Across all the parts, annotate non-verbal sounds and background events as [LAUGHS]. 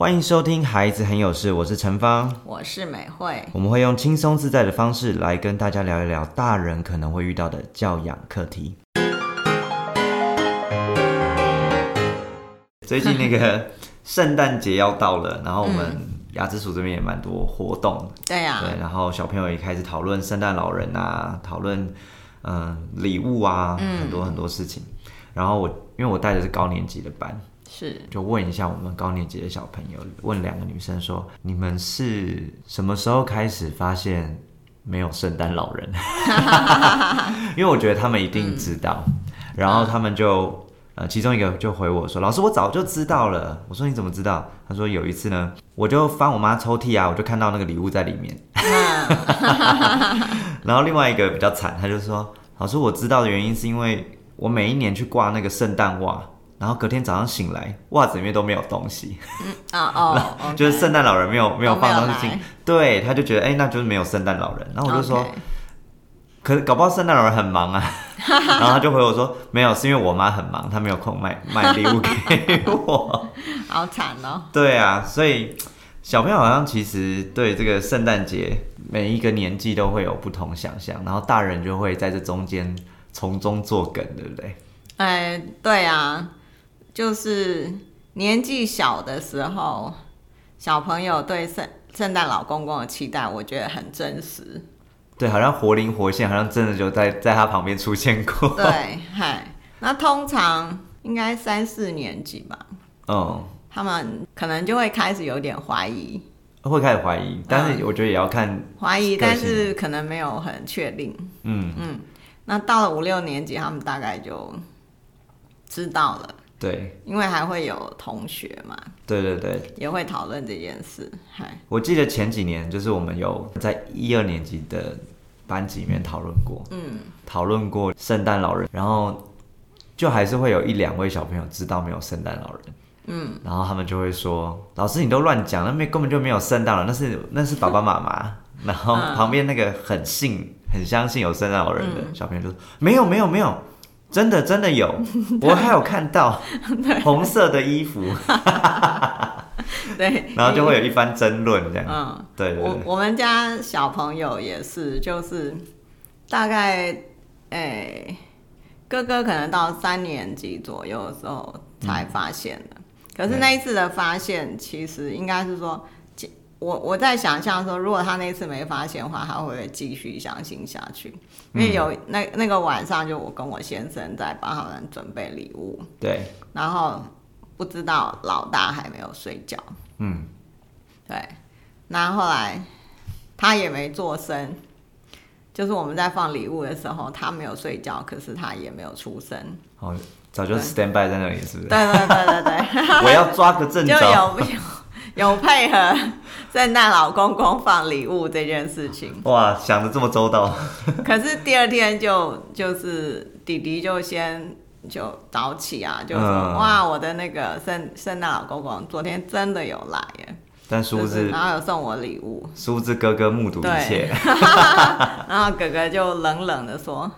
欢迎收听《孩子很有事》，我是陈芳。我是美惠，我们会用轻松自在的方式来跟大家聊一聊大人可能会遇到的教养课题。最近那个 [LAUGHS] 圣诞节要到了，然后我们雅之鼠这边也蛮多活动，对呀、对，然后小朋友也开始讨论圣诞老人啊，讨论嗯礼物啊，很多很多事情。然后我因为我带的是高年级的班，是就问一下我们高年级的小朋友，问两个女生说：“你们是什么时候开始发现没有圣诞老人？” [LAUGHS] 因为我觉得他们一定知道，然后他们就呃，其中一个就回我说：“老师，我早就知道了。”我说：“你怎么知道？”他说：“有一次呢，我就翻我妈抽屉啊，我就看到那个礼物在里面。[LAUGHS] ”然后另外一个比较惨，他就说：“老师，我知道的原因是因为我每一年去挂那个圣诞袜，然后隔天早上醒来，袜子里面都没有东西，啊哦，[LAUGHS] OK 就是圣诞老人没有没有放东西进，对，他就觉得哎、那就是没有圣诞老人。然后我就说可是搞不好圣诞老人很忙啊，[LAUGHS] 然后他就回我说没有，是因为我妈很忙，她没有空买买礼物给我。[LAUGHS] 好惨哦。对啊，所以小朋友好像其实对这个圣诞节每一个年纪都会有不同想象，然后大人就会在这中间从中作梗，对不对？哎，对啊，就是年纪小的时候，小朋友对圣圣诞老公公的期待，我觉得很真实。对，好像活灵活现，好像真的就在在他旁边出现过。对，嗨，那通常应该三四年级吧，嗯，他们可能就会开始有点怀疑，会开始怀疑，但是我觉得也要看，怀疑，但是可能没有很确定。嗯。嗯，那到了五六年级，他们大概就知道了，对，因为还会有同学嘛，对对对。也会讨论这件事。嗨，我记得前几年就是我们有在一二年级的班级里面讨论过，嗯，讨论过圣诞老人，然后就还是会有一两位小朋友知道没有圣诞老人，嗯，然后他们就会说：“老师你都乱讲，那没根本就没有圣诞老人，那是那是爸爸妈妈。[LAUGHS] ”然后旁边那个很信、很相信有圣诞老人的小朋友就说：“没有没有没有，真的真的有，[LAUGHS] 我还有看到 [LAUGHS] 红色的衣服。[LAUGHS] 对”，然后就会有一番争论这样。嗯，对我我们家小朋友也是，就是大概诶、哥哥可能到三年级左右的时候才发现的。可是那一次的发现，其实应该是说，其我我在想象说，如果他那次没发现的话，他会不会继续相信下去？因为有那那个晚上，就我跟我先生在帮他们准备礼物，对，然后不知道老大还没有睡觉，嗯，对，那后后来他也没做声，就是我们在放礼物的时候，他没有睡觉，可是他也没有出声。哦，早就 stand by 在那里，是不是？对对对对对，[LAUGHS] 我要抓个正就着。有有有配合 [LAUGHS] 圣诞老公公放礼物这件事情。哇，想的这么周到。[LAUGHS] 可是第二天就就是弟弟就先就早起啊，就说、嗯哇，我的那个圣圣诞老公公昨天真的有来耶，但殊不知，就是然后有送我礼物，殊不知哥哥目睹一切。[LAUGHS] 然后哥哥就冷冷的说：“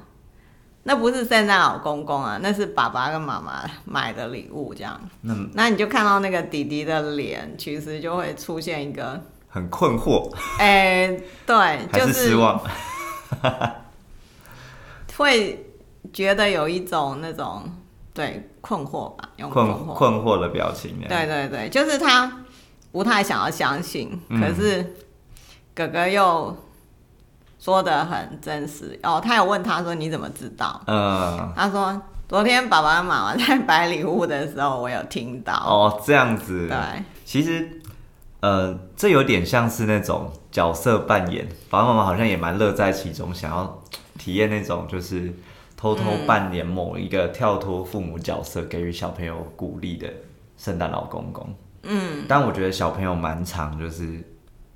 那不是圣诞老公公啊，那是爸爸跟妈妈买的礼物。”这样，那那你就看到那个弟弟的脸，其实就会出现一个，很困惑，哎、对，就是失望？[LAUGHS] 会觉得有一种那种对困惑吧，用困惑，困惑的表情。对，对对，就是他不太想要相信，嗯可是哥哥又说的很真实哦。他有问他说：“你怎么知道？”嗯，他说：“昨天爸爸妈妈在摆礼物的时候，我有听到。哦，这样子。对，其实，呃，这有点像是那种角色扮演，爸爸妈妈好像也蛮乐在其中，想要体验那种就是偷偷扮演某一个跳脱父母角色，给予小朋友鼓励的圣诞老公公。嗯，但我觉得小朋友蛮长，就是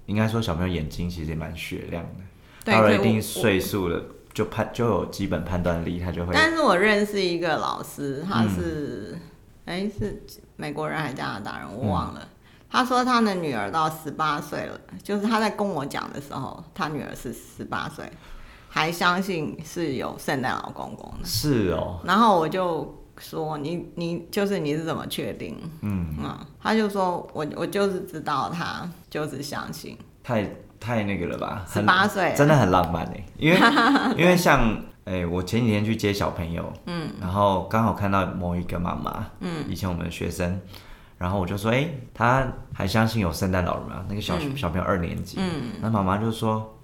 应该说小朋友眼睛其实也蛮雪亮的，对到了一定岁数了，就判就有基本判断力，他就会但是我认识一个老师，他嗯是，哎、是美国人还是加拿大人，我忘嗯了。他说他的女儿到十八岁了，就是他在跟我讲的时候，他女儿是十八岁，还相信是有圣诞老公公的。是哦，然后我就说你你就是你是怎么确定？嗯嗯，他就说我我就是知道他就是相信，太太那个了吧？十很八岁。真的很浪漫哎，因为 [LAUGHS] 因为像哎、我前几天去接小朋友，嗯，然后刚好看到某一个妈妈，嗯，以前我们的学生，然后我就说，哎、他还相信有圣诞老人吗？那个小、小朋友二年级，嗯，那妈妈就说，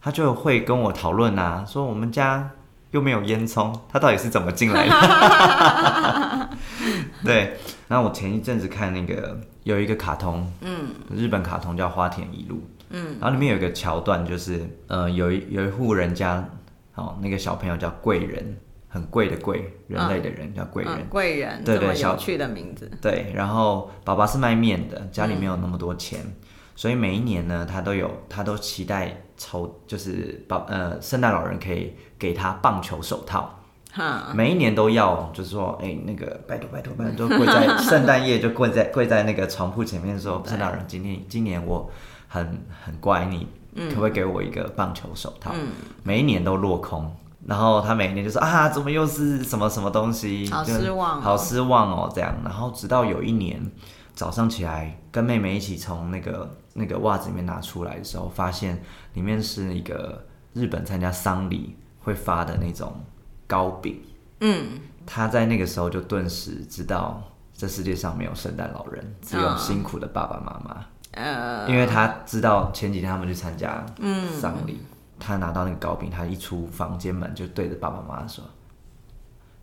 他就会跟我讨论啊，说我们家又没有烟囱，他到底是怎么进来的？[LAUGHS] 对，然后我前一阵子看那个有一个卡通，嗯，日本卡通叫《花田一路》，嗯，然后里面有一个桥段，就是呃，有一有一户人家，哦，那个小朋友叫贵人，很贵的贵，人类的人、叫贵人，嗯，贵人对对小这么有趣的名字，对，然后爸爸是卖面的，家里没有那么多钱，所以每一年呢，他都有他都期待抽，就是爸呃圣诞老人可以给他棒球手套。每一年都要，就是说，哎、那个拜托拜托拜托，就跪在 [LAUGHS] 圣诞夜就跪在跪在那个床铺前面说，圣诞老人今天今年我很很乖，你可不可以给我一个棒球手套？每一年都落空，然后他每一年就说啊，怎么又是什么什么东西，好失望哦。好失望哦，这样，然后直到有一年早上起来跟妹妹一起从那个那个袜子里面拿出来的时候，发现里面是一个日本参加丧礼会发的那种糕饼。嗯，他在那个时候就顿时知道，这世界上没有圣诞老人，只有辛苦的爸爸妈妈。呃，因为他知道前几天他们去参加丧礼，他拿到那个糕饼，他一出房间门就对着爸爸妈妈说，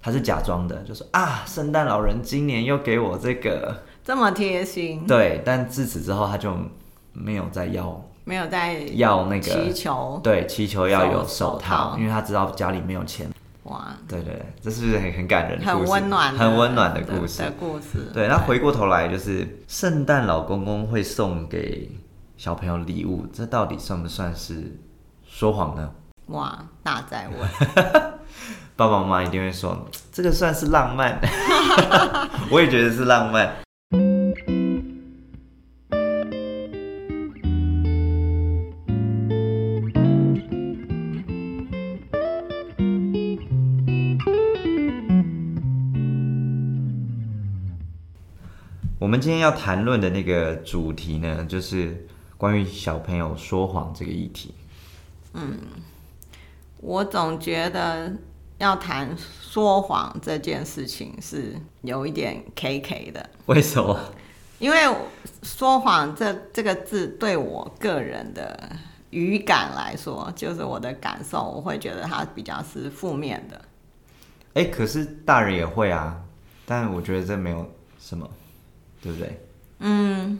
他是假装的，就说啊，圣诞老人今年又给我这个，这么贴心，对，但自此之后他就没有再要没有再要那个祈个，求，对，祈求要有手手套，手套。因为他知道家里没有钱。哇，对对对，这是不是很很感人很事？温暖的，很温暖的故事的。故事，对，那回过头来就是圣诞老公公会送给小朋友礼物，这到底算不算是说谎呢？哇，大在问，[LAUGHS] 爸爸妈妈一定会说，这个算是浪漫，[LAUGHS] 我也觉得是浪漫。们今天要谈论的那个主题呢，就是关于小朋友说谎这个议题。嗯我总觉得要谈说谎这件事情是有一点 K K 的，为什么？因为说谎这这个字对我个人的语感来说，就是我的感受，我会觉得它比较是负面的。哎、可是大人也会啊，但我觉得这没有什么，对不对？嗯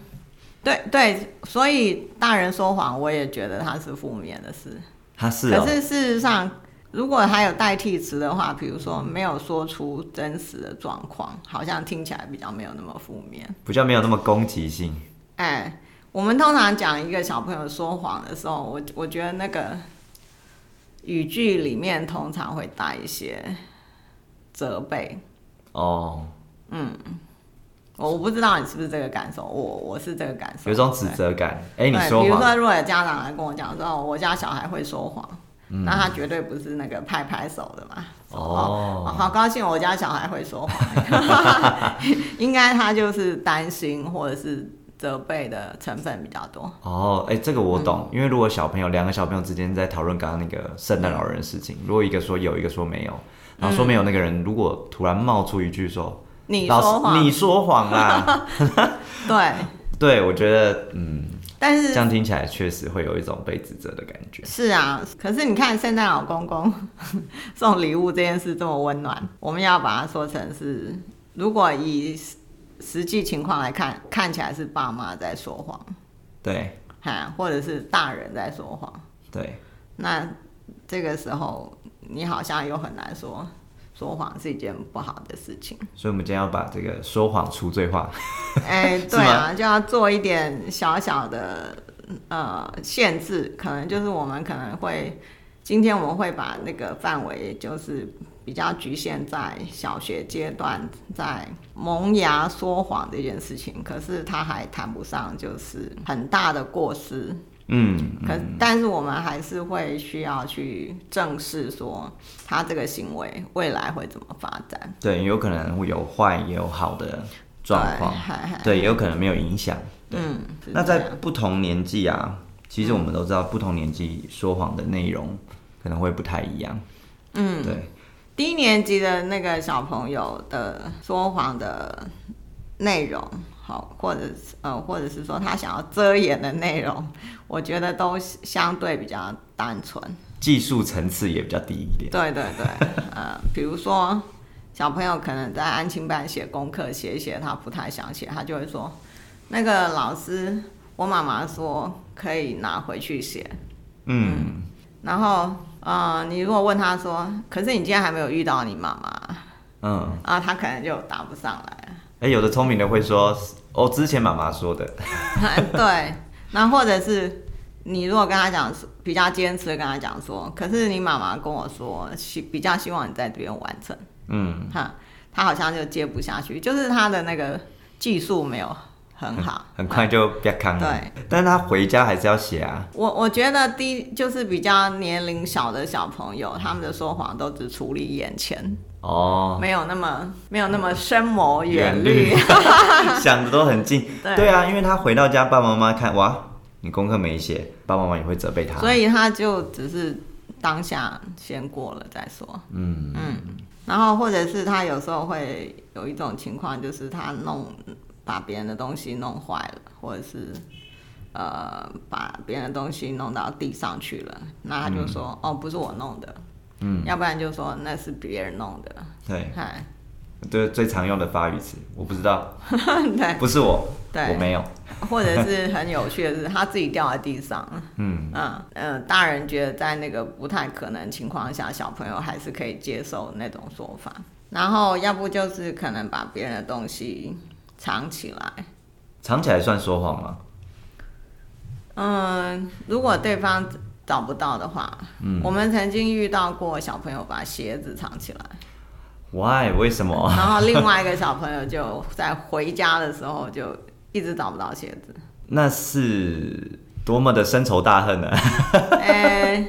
对对，所以大人说谎，我也觉得它是负面的事。他是哦可，是事实上，如果还有代替词的话，比如说没有说出真实的状况，好像听起来比较没有那么负面。比较没有那么攻击性。哎，我们通常讲一个小朋友说谎的时候，我我觉得那个语句里面通常会带一些责备。哦，我不知道你是不是这个感受，我我是这个感受，有一种指责感。哎、你，说，比如说，如果有家长来跟我讲说，哦我家小孩会说谎，嗯那他绝对不是那个拍拍手的嘛。哦哦，好高兴，我家小孩会说谎，[LAUGHS] [LAUGHS] 应该他就是担心或者是责备的成分比较多。哦，哎、这个我懂，因为如果小朋友两个小朋友之间在讨论刚刚那个圣诞老人的事情，如果一个说有，一个说没有，然后说没有那个人如果突然冒出一句说。你说谎，你说谎啦！[LAUGHS] 对，[LAUGHS] 对，我觉得，嗯，但是这样听起来确实会有一种被指责的感觉。是啊，可是你看圣诞老公公 [LAUGHS] 送礼物这件事这么温暖，我们要把它说成是，如果以实实际情况来看，看起来是爸妈在说谎，对，哈，或者是大人在说谎，对，那这个时候你好像又很难说说谎是一件不好的事情。所以我们今天要把这个说谎除罪化。哎、[LAUGHS] 对啊，就要做一点小小的呃限制，可能就是我们可能会今天我们会把那个范围就是比较局限在小学阶段，在萌芽说谎这件事情，可是他还谈不上就是很大的过失。嗯，可但是我们还是会需要去正视说他这个行为未来会怎么发展。对，有可能会有坏也有好的状况，对也有可能没有影响。嗯，那在不同年纪啊，其实我们都知道，不同年纪说谎的内容可能会不太一样。嗯，对，低年级的那个小朋友的说谎的内容，好，或者是呃，或者是说他想要遮掩的内容，我觉得都相对比较单纯。技术层次也比较低一点。对对对，呃，比如说小朋友可能在安亲班写功课，写一写他不太想写，他就会说，那个老师，我妈妈说可以拿回去写。嗯，然后，呃，你如果问他说，可是你今天还没有遇到你妈妈，嗯，啊，他可能就答不上来了。哎、有的聪明的会说，哦，之前妈妈说的，[LAUGHS] 对，那或者是你如果跟他讲，比较坚持的跟他讲说，可是你妈妈跟我说，希比较希望你在这边完成，嗯，哈，他好像就接不下去，就是他的那个技术没有很好，很快就别康了。对，但是他回家还是要写啊。我我觉得第就是比较年龄小的小朋友，他们的说谎都只处理眼前，哦，没有那么没有那么深谋远远虑虑。[LAUGHS] 想的都很近。对对啊，因为他回到家，爸爸妈妈看，哇，你功课没写，爸爸妈妈也会责备他。所以他就只是当下先过了再说。嗯嗯，然后或者是他有时候会有一种情况，就是他弄把别人的东西弄坏了，或者是呃把别人的东西弄到地上去了，那他就说、哦不是我弄的，嗯，要不然就说那是别人弄的，对，嗨，对，最常用的发语词，我不知道，[LAUGHS] 对。不是我，对我没有。或者是很有趣的是他自己掉在地上，嗯，嗯呃，大人觉得在那个不太可能情况下，小朋友还是可以接受那种说法。然后要不就是可能把别人的东西藏起来。藏起来算说谎吗？嗯，如果对方找不到的话，嗯我们曾经遇到过小朋友把鞋子藏起来，Why？为什么？然后另外一个小朋友就在回家的时候就一直找不到鞋子。那是多么的深仇大恨呢、[LAUGHS] 呃、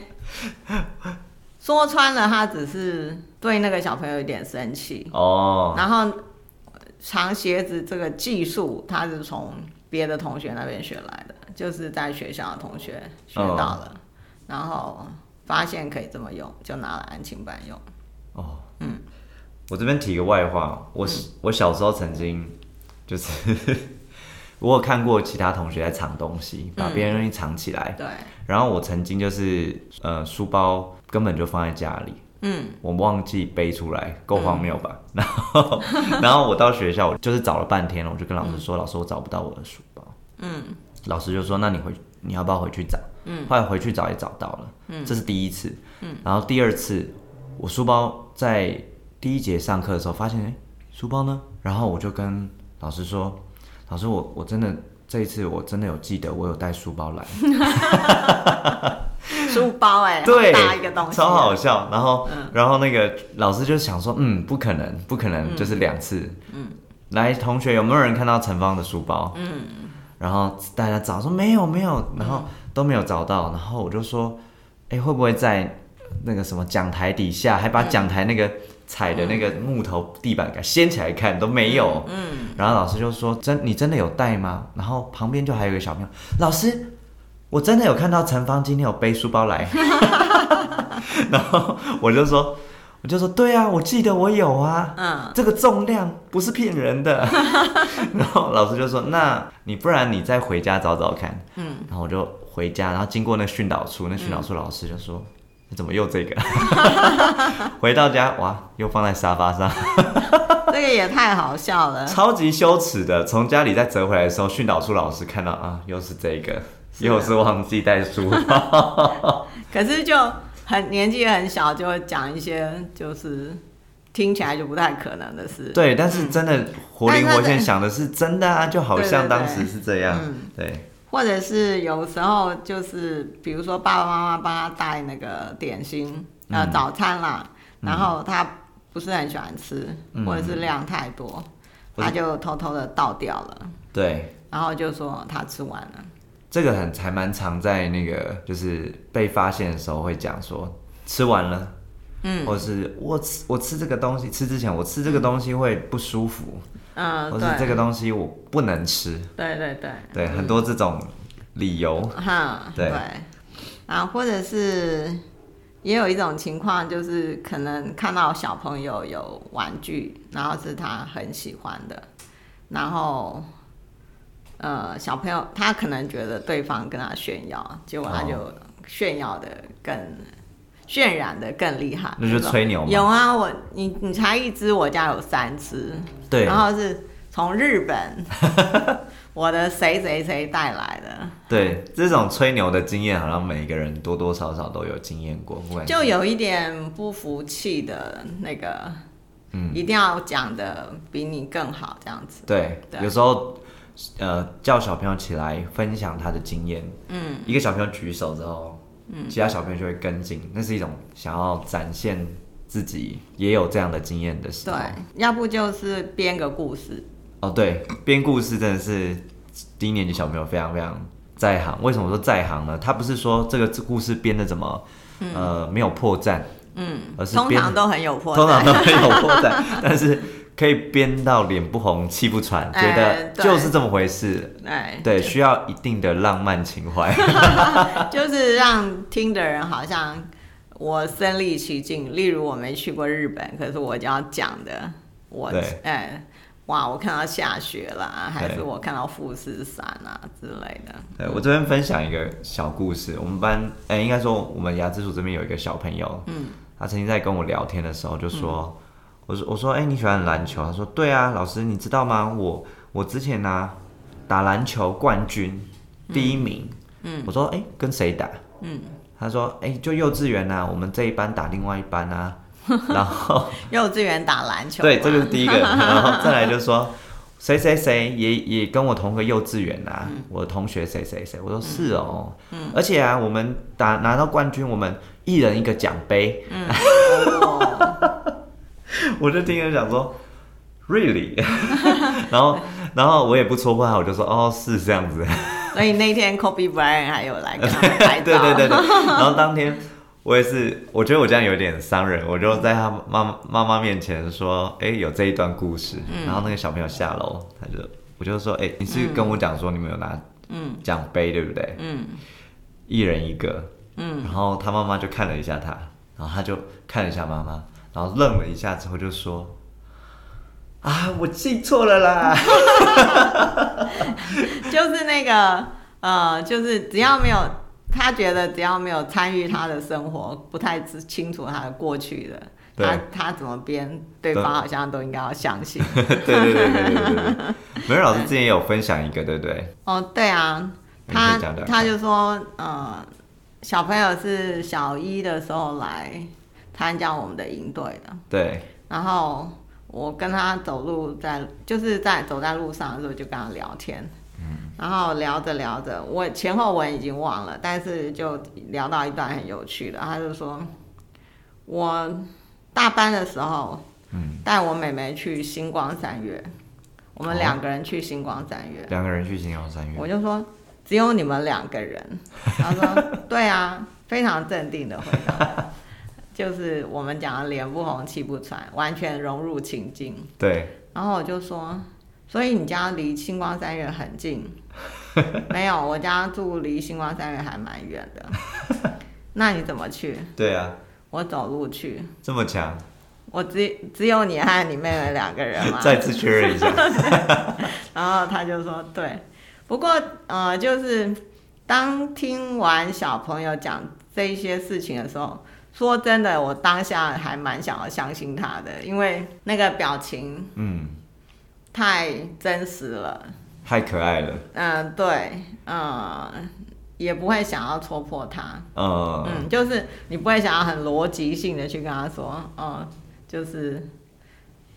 说穿了，他只是对那个小朋友有点生气。哦，然后藏鞋子这个技术，他是从别的同学那边学来的，就是在学校的同学学到了，然后发现可以这么用，就拿来安亲班用。哦，嗯，我这边提个外话，我、我小时候曾经就是 [LAUGHS] 我有看过其他同学在藏东西，把别人东西藏起来，对，然后我曾经就是呃书包根本就放在家里。嗯，我忘记背出来，够荒谬吧？[LAUGHS] 然后，然后我到学校，我就是找了半天了，我就跟老师说：“老师，我找不到我的书包。”嗯，老师就说：“那你回，你要不要回去找？”嗯，后来回去找也找到了。嗯，这是第一次。嗯，然后第二次，我书包在第一节上课的时候发现，哎、书包呢？然后我就跟老师说：“老师，我我真的这一次我真的有记得，我有带书包来。[LAUGHS] ”书包哎、对，好大一个东西，超好笑。然后，然后那个老师就想说，嗯，不可能，不可能，就是两次。嗯，来，同学有没有人看到陈芳的书包？嗯，然后大家找说没有没有，然后都没有找到。然后我就说，哎、会不会在那个什么讲台底下，还把讲台那个踩的那个木头地板给掀起来看，都没有。嗯，然后老师就说，真你真的有带吗？然后旁边就还有一个小朋友，老师。我真的有看到陈芳今天有背书包来，[LAUGHS] 然后我就说，我就说对啊，我记得我有啊，嗯，这个重量不是骗人的。[LAUGHS] 然后老师就说，那你不然你再回家找找看，嗯，然后我就回家，然后经过那训导处，那训导处老师就说，你怎么又这个？[LAUGHS] 回到家哇，又放在沙发上，[LAUGHS] 这个也太好笑了。超级羞耻的。从家里再折回来的时候，训导处老师看到啊，又是这个。又是忘记带书包，[LAUGHS] 可是就很年纪很小，就会讲一些就是听起来就不太可能的事。对，但是真的活灵活现想的是真的啊，就好像当时是这样，嗯对，或者是有时候就是，比如说爸爸妈妈帮他带那个点心，呃，嗯。早餐啦，然后他不是很喜欢吃，嗯。或者是量太多，他就偷偷的倒掉了，对，然后就说他吃完了，这个很还蛮常在那个就是被发现的时候会讲说吃完了，嗯，或者是我吃我吃这个东西吃之前我吃这个东西会不舒服，嗯，或是这个东西我不能吃，对对对，对，很多这种理由，哈，对。对，啊，或者是也有一种情况，就是可能看到小朋友有玩具，然后是他很喜欢的，然后呃，小朋友他可能觉得对方跟他炫耀，结果他就炫耀的更。渲染的更厉害，那就吹牛吗有啊，我你你才一只，我家有三只，对。然后是从日本 [LAUGHS] 我的谁谁谁带来的，对，这种吹牛的经验，好像每一个人多多少少都有经验过，就有一点不服气的那个，嗯。一定要讲的比你更好，这样子。对，对。有时候呃叫小朋友起来分享他的经验，嗯，一个小朋友举手之后，嗯，其他小朋友就会跟进，那是一种想要展现自己也有这样的经验的时候对。，要不就是编个故事，哦，对，编故事真的是低年级小朋友非常非常在行。为什么说在行呢？他不是说这个故事编的怎么、呃没有破绽，嗯，而是通常都很有破绽。通常都很有破绽，[LAUGHS] 但是可以编到脸不红气不喘，觉哎得就是这么回事。哎，对，需要一定的浪漫情怀。[LAUGHS] 就是让听的人好像我身临其境。例如我没去过日本，可是我就要讲的，我对哎，哇，我看到下雪啦，还是我看到富士山啊之类的。对我这边分享一个小故事，我们班哎、应该说我们牙之组这边有一个小朋友，嗯，他曾经在跟我聊天的时候就说，我说我说哎、你喜欢篮球？他说对啊，老师你知道吗？我我之前呢、打篮球冠军第一名，嗯，我说哎、跟谁打？嗯，他说哎、就幼稚园呐、我们这一班打另外一班啊，[LAUGHS] 然后。[LAUGHS] 幼稚园打篮球吗，对，这个是第一个，[LAUGHS] 然后再来就说谁谁谁也也跟我同个幼稚园啊，我的同学谁谁谁，我说是哦，嗯。而且啊，我们打拿到冠军，我们一人一个奖杯，哦我就听人讲说，really，[LAUGHS] 然后然后我也不戳破他，我就说哦是这样子，[LAUGHS] 所以那天 Kobe Bryant 还有来跟他拍照。对对对对，然后当天。[LAUGHS] 我也是，我觉得我这样有点伤人，我就在他妈妈妈面前说，哎、有这一段故事。然后那个小朋友下楼，他就我就说，哎、你是跟我讲说你们有拿嗯奖杯对不对？嗯一人一个。嗯，然后他妈妈就看了一下他，然后他就看了一下妈妈，然后愣了一下之后就说：“啊，我记错了啦。[LAUGHS] 就是那个呃，就是只要没有他觉得只要没有参与他的生活，不太知清楚他的过去的，他他怎么编，对方好像都应该要相信。[LAUGHS] 对对对对对对对。梅老师之前也有分享一个，对不对？哦，对啊，他他就说，呃，小朋友是小一的时候来参加我们的营队的，对，然后我跟他走路在，就是在走在路上的时候就跟他聊天，嗯然后聊着聊着，我前后文已经忘了，但是就聊到一段很有趣的，他就说，我大班的时候，带我妹妹去星光三月，我们哦两个人去星光三月，两个人去星光三月，我就说只有你们两个人，他说对啊，非常镇定的回答，就是我们讲的脸不红气不喘，完全融入情境。对，然后我就说，所以你家离星光三月很近？[LAUGHS] 没有，我家住离星光三月还蛮远的。[LAUGHS] 那你怎么去？对啊，我走路去。这么强，我只只有你和你妹妹两个人吗？[LAUGHS] 再次确认一下。然后他就说对，不过呃，就是当听完小朋友讲这一些事情的时候，说真的，我当下还蛮想要相信他的，因为那个表情嗯，太真实了。太可爱了。嗯、对，嗯、也不会想要戳破他。嗯，嗯，就是你不会想要很逻辑性的去跟他说，嗯，就是，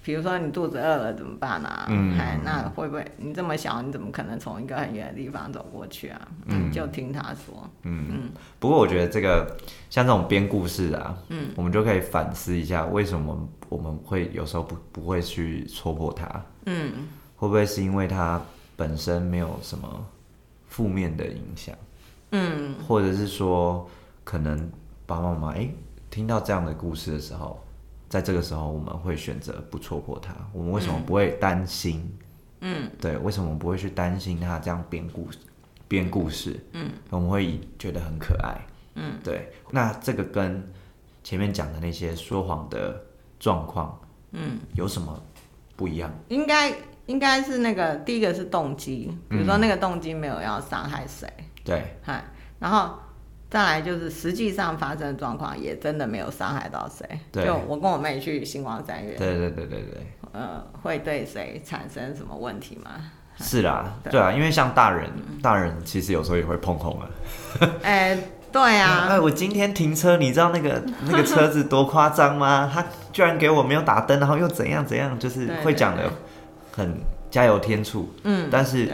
比如说你肚子饿了怎么办啊？嗯。哎那会不会你这么小，你怎么可能从一个很远的地方走过去啊？嗯，就听他说，嗯，不过我觉得这个像这种编故事啊，嗯，我们就可以反思一下，为什么我们会有时候不不会去戳破它？嗯，会不会是因为它本身没有什么负面的影响，嗯，或者是说可能爸爸妈妈哎听到这样的故事的时候，在这个时候我们会选择不戳破他，我们为什么不会担心？嗯，对，为什么我们不会去担心他这样编故事？编故事，嗯，我们会觉得很可爱，嗯，对。那这个跟前面讲的那些说谎的状况，嗯，有什么不一样？应该应该是那个第一个是动机，比如说那个动机没有要伤害谁，对，嗨，然后再来就是实际上发生的状况也真的没有伤害到谁，对就我跟我妹去星光三月，对对对对对，呃，会对谁产生什么问题吗？是啦，对对啊，因为像大人，大人其实有时候也会碰红啊。哎、对啊，[LAUGHS] 哎，我今天停车，你知道那个那个车子多夸张吗？他居然给我没有打灯，然后又怎样怎样，就是对会讲的很加油添醋。嗯，但是。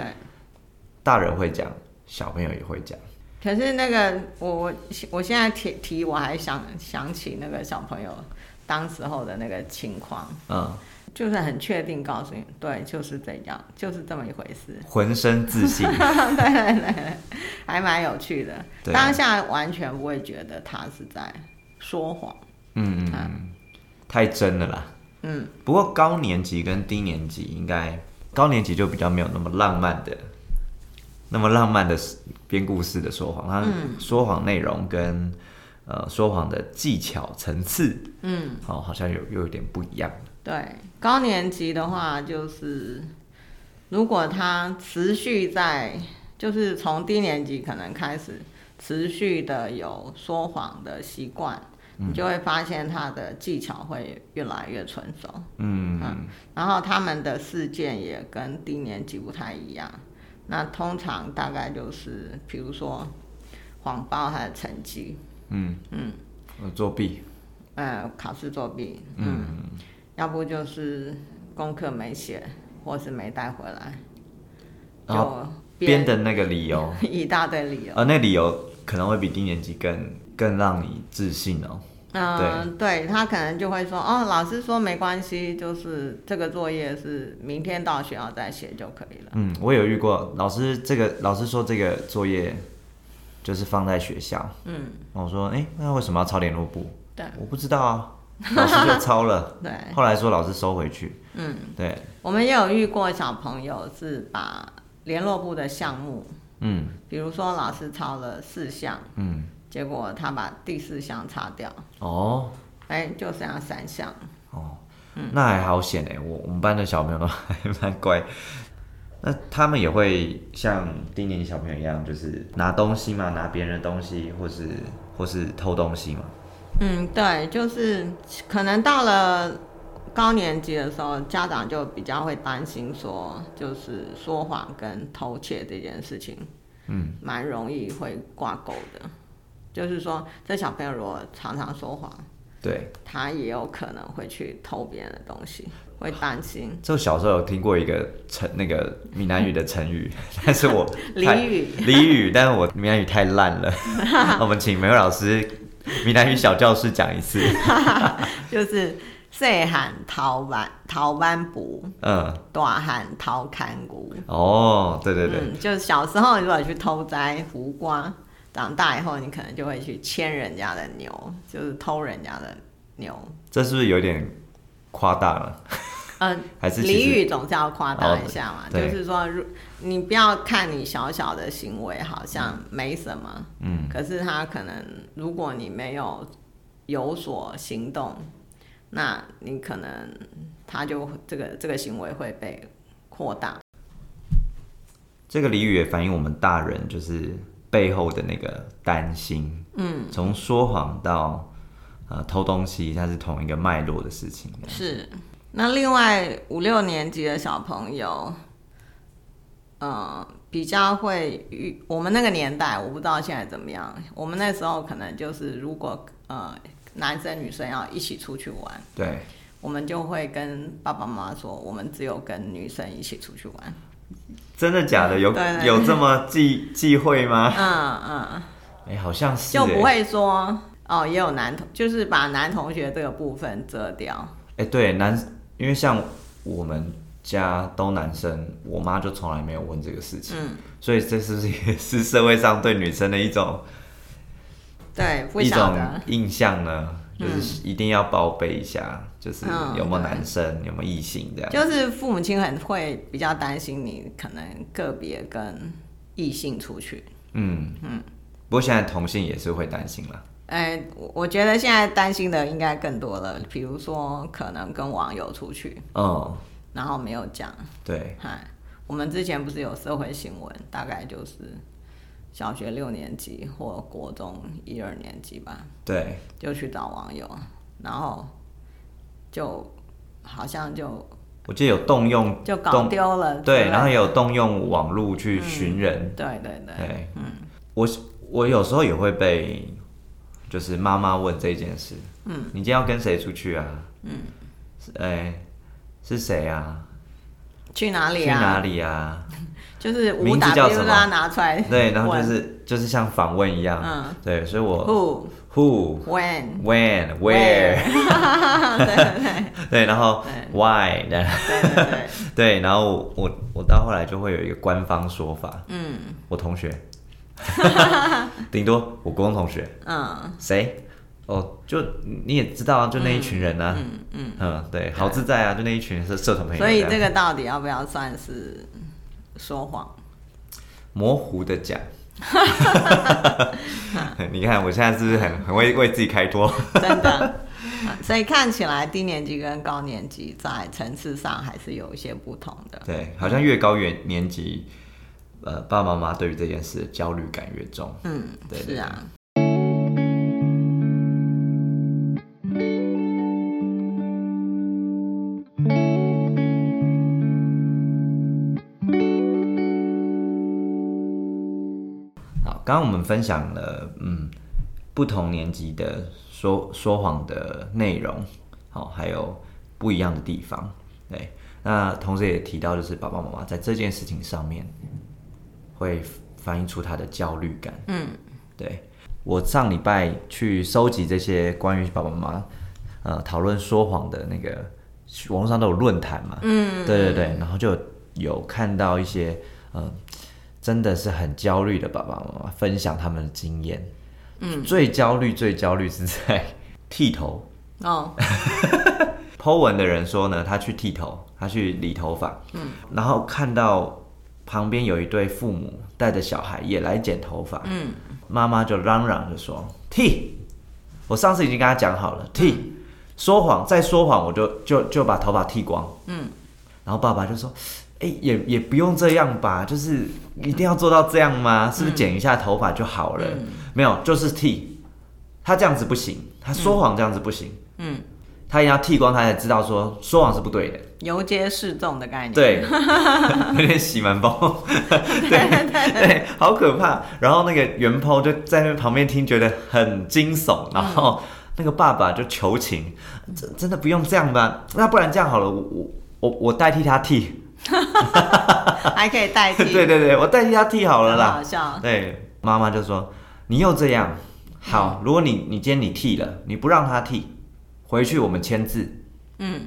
大人会讲，小朋友也会讲。可是那个我我我现在提提，我还想想起那个小朋友当时候的那个情况，嗯，就是很确定告诉你，对，就是这样，就是这么一回事，浑身自信。[LAUGHS] 对对对还蛮有趣的。对当下完全不会觉得他是在说谎，嗯嗯嗯，太真了啦。嗯，不过高年级跟低年级应该高年级就比较没有那么浪漫的，那么浪漫的编故事的说谎，他说谎内容跟呃说谎的技巧层次，嗯，哦，好像有又有点不一样。对，高年级的话就是，如果他持续在，就是从低年级可能开始持续的有说谎的习惯，你就会发现他的技巧会越来越纯熟。嗯，然后他们的事件也跟低年级不太一样。那通常大概就是，比如说谎报他的成绩，嗯嗯，呃作弊，呃，考试作弊，嗯，要不就是功课没写，或是没带回来，就编的那个理由，[LAUGHS] 一大堆理由。呃，那理由可能会比低年级更更让你自信哦。嗯、对。他可能就会说，哦，老师说没关系，就是这个作业是明天到学校再写就可以了。嗯，我有遇过老师，这个老师说这个作业就是放在学校，嗯，我说，哎、那为什么要抄联络簿？对。我不知道啊，老师就抄了。[LAUGHS] 对，后来说老师收回去，嗯，对，我们也有遇过小朋友是把联络部的项目，嗯。比如说老师抄了四项，嗯，结果他把第四项擦掉，哦哎，就剩下三项。哦，那还好险哎，我我们班的小朋友都还蛮乖。[LAUGHS] 那他们也会像低年级小朋友一样，就是拿东西嘛，拿别人的东西，或是或是偷东西嘛。嗯，对，就是可能到了高年级的时候，家长就比较会担心说，就是说谎跟偷窃这件事情，嗯，蛮容易会挂钩的。就是说，这小朋友如果常常说谎，对，他也有可能会去偷别人的东西，会担心。就小时候有听过一个成那个闽南语的成语，[LAUGHS] 但是我俚语俚语，但是我闽南语太烂了。[LAUGHS] 我们请每位老师闽南语小教室讲一次。[LAUGHS] 就是细汉偷班偷班补，嗯，大汉偷看骨。哦，对对对，嗯，就是小时候如果去偷摘胡瓜，长大以后你可能就会去牵人家的牛，就是偷人家的牛。这是不是有点夸大了？嗯，[LAUGHS] 还是俚语总是要夸大一下嘛，哦就是说，如你不要看你小小的行为好像没什么，嗯，可是他可能如果你没有有所行动，那你可能他就这个这个行为会被扩大。这个俚语也反映我们大人就是背后的那个担心。嗯，从说谎到呃偷东西，它是同一个脉络的事情。是，那另外五六年级的小朋友，呃，比较会遇我们那个年代，我不知道现在怎么样。我们那时候可能就是，如果呃男生女生要一起出去玩，对，我们就会跟爸爸妈妈说，我们只有跟女生一起出去玩。真的假的？有有这么忌忌讳吗？嗯嗯，哎、好像是、欸。就不会说哦，也有男同，就是把男同学这个部分遮掉。哎、对男，因为像我们家都男生，我妈就从来没有问这个事情，所以这是不是也是社会上对女生的一种对，不一种，印象呢？就是一定要报备一下，就是嗯有没有男生，有没有异性这样。就是父母亲很会比较担心你可能个别跟异性出去。嗯嗯。不过现在同性也是会担心啦。哎，我我觉得现在担心的应该更多了，比如说可能跟网友出去，嗯，然后没有讲。对，嗨，我们之前不是有社会新闻，大概就是小学六年级或国中一二年级吧，对，就去找网友，然后就好像就我记得有动用就搞动丢了对，然后也有动用网络去寻人。对对对，对，嗯，我我有时候也会被，就是妈妈问这件事，嗯，你今天要跟谁出去啊？嗯，哎、是谁啊？去哪里啊？去哪里啊？就是五名字打叫什么？拿出来对，然后就问是就是像访问一样，嗯。对，所以我 who who when when where [LAUGHS] 对对对。对，然后对。Why 的对对对，对，然后我我到后来就会有一个官方说法，嗯。我同学，顶多我国中同学，嗯，谁？哦，就你也知道啊，就那一群人啊，嗯嗯对，好自在啊，就那一群是社团朋友所样，以这个到底要不要算是说谎？模糊的讲。[LAUGHS] 你看我现在是不是很很会为自己开脱？[LAUGHS] 真的。所以看起来低年级跟高年级在层次上还是有一些不同的。对，好像越高越年级，呃，爸爸妈妈对于这件事的焦虑感越重。嗯，对是啊。好，刚刚我们分享了，嗯，不同年级的说说谎的内容，好，还有不一样的地方，对。那同时也提到，就是爸爸妈妈在这件事情上面会反映出他的焦虑感。嗯，对。我上礼拜去收集这些关于爸爸妈妈呃讨论说谎的那个网络上都有论坛嘛，嗯，对对对，然后就有看到一些呃真的是很焦虑的爸爸妈妈分享他们的经验，嗯，最焦虑最焦虑是在剃头。哦，[LAUGHS] Po 文的人说呢，他去剃头，他去理头发，嗯，然后看到旁边有一对父母带着小孩也来剪头发，嗯，妈妈就嚷嚷着说剃，我上次已经跟他讲好了，剃，说谎再说谎我就就就把头发剃光，嗯，然后爸爸就说，哎、也也不用这样吧，就是一定要做到这样吗？是不是剪一下头发就好了？没有，就是剃，他这样子不行，他说谎这样子不行，嗯，他一定要剃光，他才知道说说谎是不对的。游街示众的概念。[LAUGHS] 对，有点洗蛮包，对对，好可怕。然后那个袁抛就在那旁边听，觉得很惊悚。然后 [LAUGHS] 那个爸爸就求情，真真的不用这样吧？那不然这样好了，我我我我代替他剃。[LAUGHS] 还可以代替。[LAUGHS] 对对对，我代替他剃好了啦好啦。笑。对，妈妈就说你又这样，好，如果你你今天你剃了，你不让他剃，回去我们签字，嗯，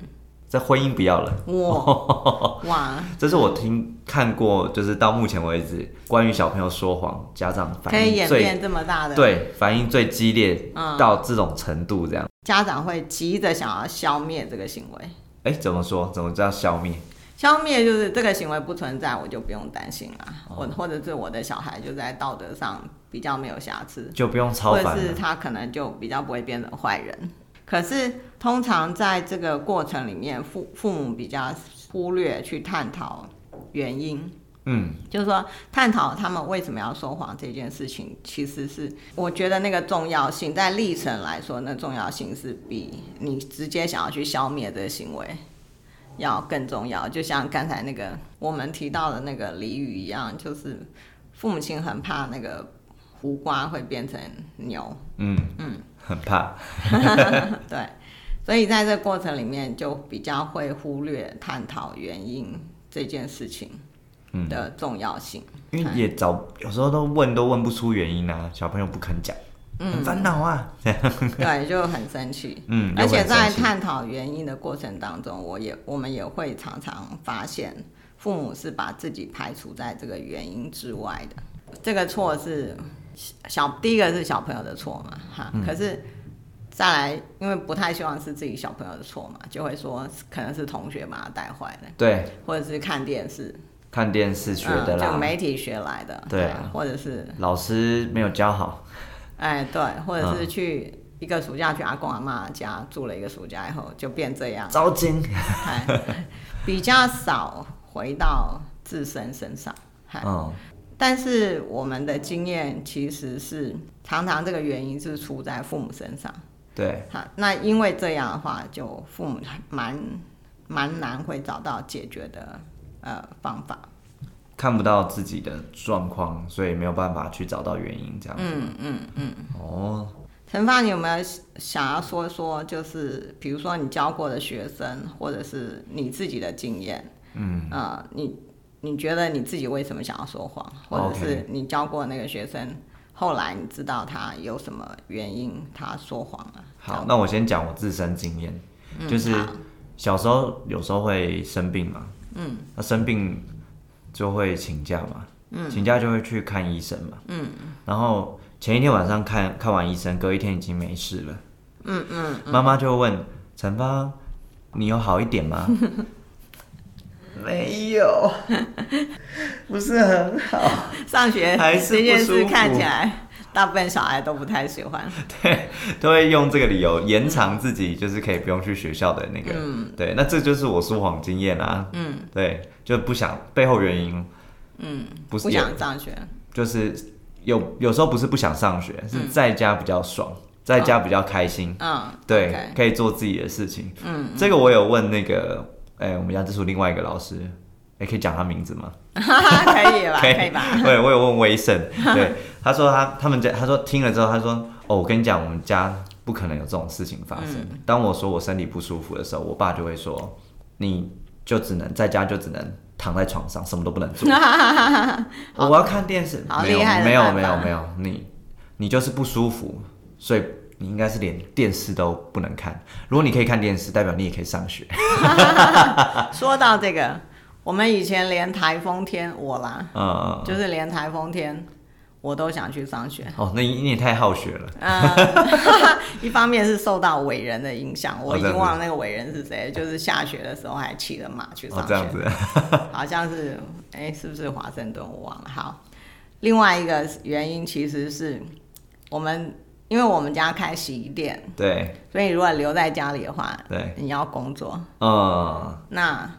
这婚姻不要了。哇 [LAUGHS] 哇，这是我听看过，就是到目前为止关于小朋友说谎，家长反应最以演变这么大的。，对反应最激烈嗯到这种程度，这样。家长会急着想要消灭这个行为。哎、怎么说？怎么叫消灭？消灭就是这个行为不存在，我就不用担心啦。哦或、者是我的小孩就在道德上比较没有瑕疵，就不用超或者。是他可能就比较不会变成坏人。可是通常在这个过程里面，父父母比较忽略去探讨原因，嗯，就是说探讨他们为什么要说谎这件事情，其实是我觉得那个重要性，在历程来说，那重要性是比你直接想要去消灭这个行为要更重要。就像刚才那个我们提到的那个俚语一样，就是父母亲很怕那个胡瓜会变成牛，嗯嗯，很怕。[LAUGHS] [LAUGHS] 对，所以在这个过程里面就比较会忽略探讨原因这件事情的重要性。因为也找有时候都问都问不出原因啊，小朋友不肯讲。很烦恼啊。[LAUGHS] 对，就很生气。嗯，而且在探讨原因的过程当中，我也我们也会常常发现，父母是把自己排除在这个原因之外的。这个错是小第一个是小朋友的错嘛，哈，嗯可是再来，因为不太希望是自己小朋友的错嘛，就会说可能是同学把他带坏的，对，或者是看电视看电视学的嗯，就，媒体学来的，对啊或者是老师没有教好。哎对，或者是嗯去。一个暑假去阿公阿妈家住了一个暑假以后，就变这样。糟心。哎，比较少回到自身身上。嗨嗯，但是我们的经验其实是常常这个原因是出在父母身上。对，哈，那因为这样的话，就父母蛮蛮难会找到解决的呃方法。看不到自己的状况，所以没有办法去找到原因，这样子。嗯嗯嗯。哦，陈发，你有没有想要说说，就是比如说你教过的学生，或者是你自己的经验？嗯，呃，你你觉得你自己为什么想要说谎，或者是你教过那个学生，后来你知道他有什么原因他说谎了？好，那我先讲我自身经验，嗯就是小时候有时候会生病嘛，嗯，那生病就会请假嘛，嗯，请假就会去看医生嘛，嗯，然后前一天晚上看看完医生，隔一天已经没事了，嗯嗯，妈妈就问陈芳，你有好一点吗？[LAUGHS] 没有，[LAUGHS] 不是很好。上学还是这件不舒服。事看起来，大部分小孩都不太喜欢。[LAUGHS] 对，都会用这个理由延长自己就是可以不用去学校的那个，对，那这就是我说谎经验啊，嗯，对，就不想背后原因，嗯，不是不想上学，就是有有时候不是不想上学，是在家比较爽，在家比较开心，嗯，对可以做自己的事情，嗯，这个我有问那个，哎、我们家这属另外一个老师，哎、可以讲他名字吗？[LAUGHS] 可以吧？[LAUGHS] 可以吧？对，我有问威盛，对，他说他他们家，他说听了之后，他说哦，我跟你讲，我们家不可能有这种事情发生。嗯当我说我身体不舒服的时候，我爸就会说，你就只能在家就只能躺在床上，什么都不能做。[LAUGHS] 我要看电视，没有好厉害没有没有没有，你你就是不舒服，所以。你应该是连电视都不能看。如果你可以看电视，代表你也可以上学。[LAUGHS] 说到这个，我们以前连台风天我啦，嗯，就是连台风天我都想去上学。哦，那你你也太好学了。嗯，[LAUGHS] 一方面是受到伟人的影响，我已经忘了那个伟人是谁，就是下学的时候还骑着马去哦上，学，这样子。[LAUGHS] 好像是哎、是不是华盛顿？我忘了。好，另外一个原因其实是我们，因为我们家开洗衣店，对所以如果留在家里的话，对，你要工作，嗯，那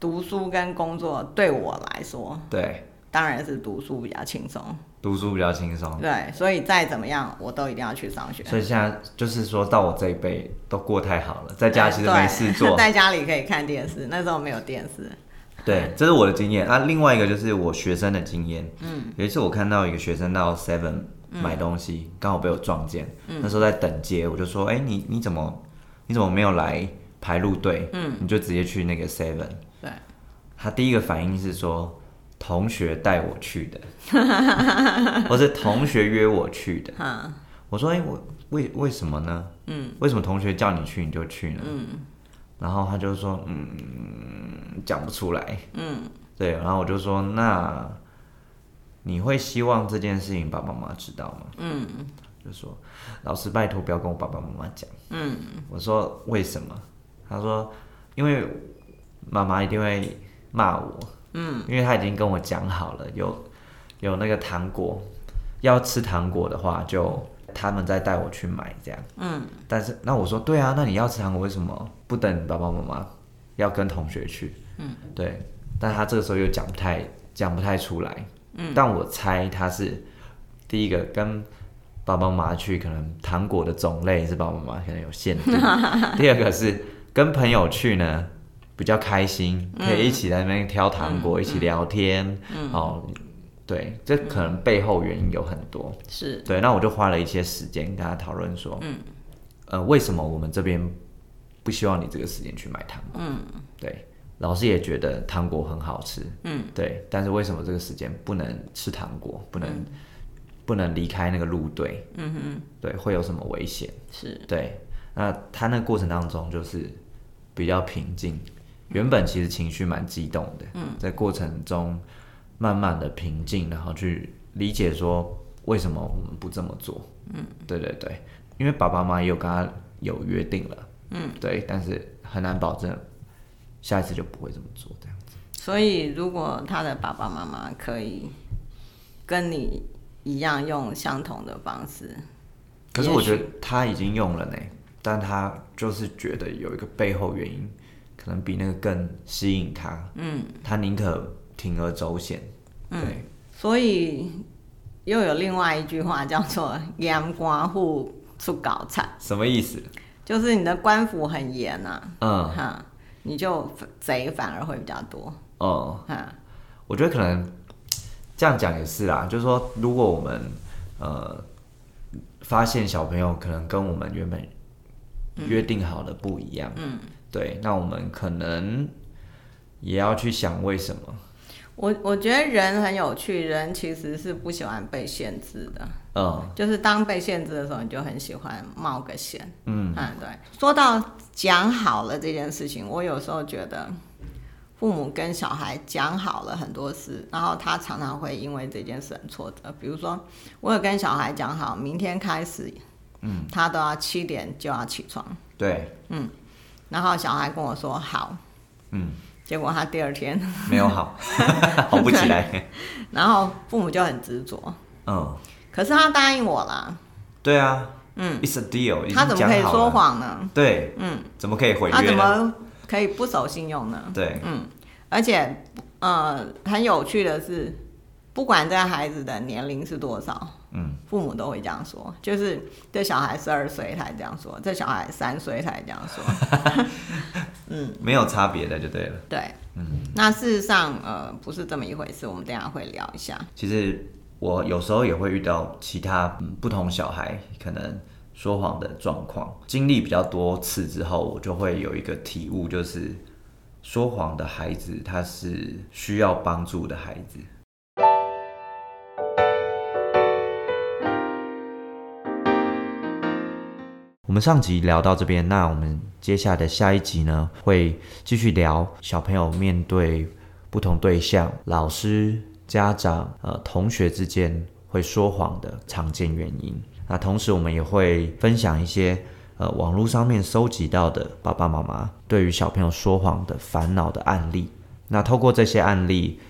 读书跟工作对我来说，对，当然是读书比较轻松。读书比较轻松。对，所以再怎么样，我都一定要去上学。所以现在就是说到我这一辈都过太好了，在家其实没事做。在家里可以看电视，那时候没有电视。对，这是我的经验啊。另外一个就是我学生的经验。嗯，有一次我看到一个学生到 Seven 买东西，刚、好被我撞见。那时候在等街，我就说：“哎、你你怎么你怎么没有来排路队？嗯，你就直接去那个 Seven。”对，他第一个反应是说：“同学带我去的，[LAUGHS] 或是同学约我去的。”嗯，我说：“哎、我为为什么呢？嗯，为什么同学叫你去你就去呢？嗯，然后他就说：嗯，讲不出来。嗯，对，然后我就说：那你会希望这件事情爸爸妈妈知道吗？嗯，就说老师拜托不要跟我爸爸妈妈讲。嗯，我说为什么？他说因为妈妈一定会骂我。嗯，因为他已经跟我讲好了，有有那个糖果，要吃糖果的话就。他们再带我去买这样，嗯，但是那我说对啊，那你要吃糖果为什么不等爸爸妈妈，要跟同学去？嗯，对，但他这个时候又讲不太讲不太出来，嗯，但我猜他是第一个跟爸爸妈妈去，可能糖果的种类是爸爸妈妈可能有限定，[LAUGHS] 第二个是跟朋友去呢比较开心，可以一起在那边挑糖果，一起聊天，哦。对，这可能背后原因有很多。是。对，那我就花了一些时间跟他讨论说，嗯，呃，为什么我们这边不希望你这个时间去买糖果？嗯，对，老师也觉得糖果很好吃，嗯，对，但是为什么这个时间不能吃糖果，不能不能离开那个路队，嗯哼，对，会有什么危险？是。对，那他那个过程当中就是比较平静，原本其实情绪蛮激动的，嗯，在过程中慢慢的平静，然后去理解说为什么我们不这么做，嗯，对对对，因为爸爸妈妈也有跟他有约定了，嗯，对，但是很难保证下一次就不会这么做这样子。所以如果他的爸爸妈妈可以跟你一样用相同的方式，可是我觉得他已经用了呢，但他就是觉得有一个背后原因，可能比那个更吸引他。嗯，他宁可铤而走险。对，所以又有另外一句话叫做“ [LAUGHS] 严官户出搞惨什么意思？”，就是你的官府很严呐、嗯。哈，你就贼反而会比较多，哦、哈，我觉得可能这样讲也是啦，就是说，如果我们呃发现小朋友可能跟我们原本约定好的不一样，嗯，对，那我们可能也要去想为什么。我我觉得人很有趣，人其实是不喜欢被限制的。嗯就是当被限制的时候，你就很喜欢冒个险。嗯嗯对。说到讲好了这件事情，我有时候觉得父母跟小孩讲好了很多事，然后他常常会因为这件事很挫折。比如说，我有跟小孩讲好，明天开始，嗯，他都要七点就要起床，对，然后小孩跟我说好，嗯，结果他第二天，[LAUGHS] 没有好，[LAUGHS] 好不起来。[LAUGHS] 然后父母就很执着，嗯，可是他答应我啦，对啊，嗯，It's a deal，他怎么可以说？谎呢？对，嗯，怎么可以毁他怎？么可以不守信用呢？对，而且，呃，很有趣的是，不管这个孩子的年龄是多少，嗯，父母都会这样说，就是这小孩十二岁才这样说，这小孩三岁才这样说。[LAUGHS] 嗯没有差别的就对了。对，嗯那事实上，呃，不是这么一回事。我们等下会聊一下。其实我有时候也会遇到其他、嗯不同小孩可能说谎的状况，经历比较多次之后，我就会有一个体悟，就是说谎的孩子他是需要帮助的孩子。我们上集聊到这边，那我们接下来的下一集呢，会继续聊小朋友面对不同对象、老师、家长、呃同学之间会说谎的常见原因。那同时，我们也会分享一些呃网络上面搜集到的爸爸妈妈对于小朋友说谎的烦恼的案例。那透过这些案例，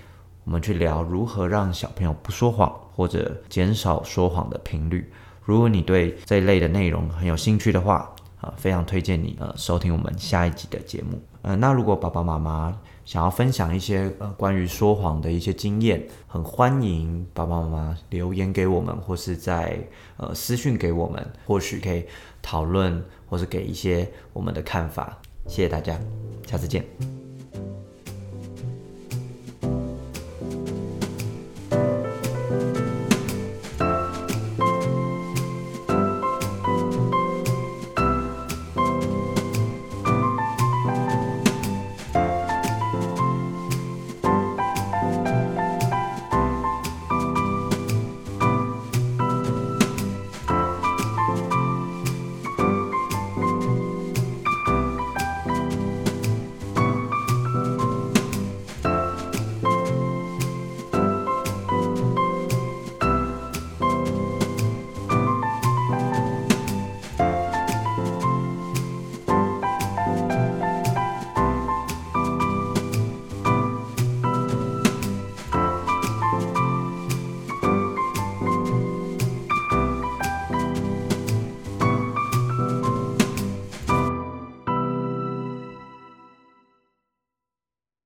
我们去聊如何让小朋友不说谎，或者减少说谎的频率。如果你对这一类的内容很有兴趣的话，啊，非常推荐你呃收听我们下一集的节目。呃，那如果爸爸妈妈想要分享一些呃关于说谎的一些经验，很欢迎爸爸妈妈留言给我们，或是在呃私讯给我们，或许可以讨论，或是给一些我们的看法。谢谢大家，下次见。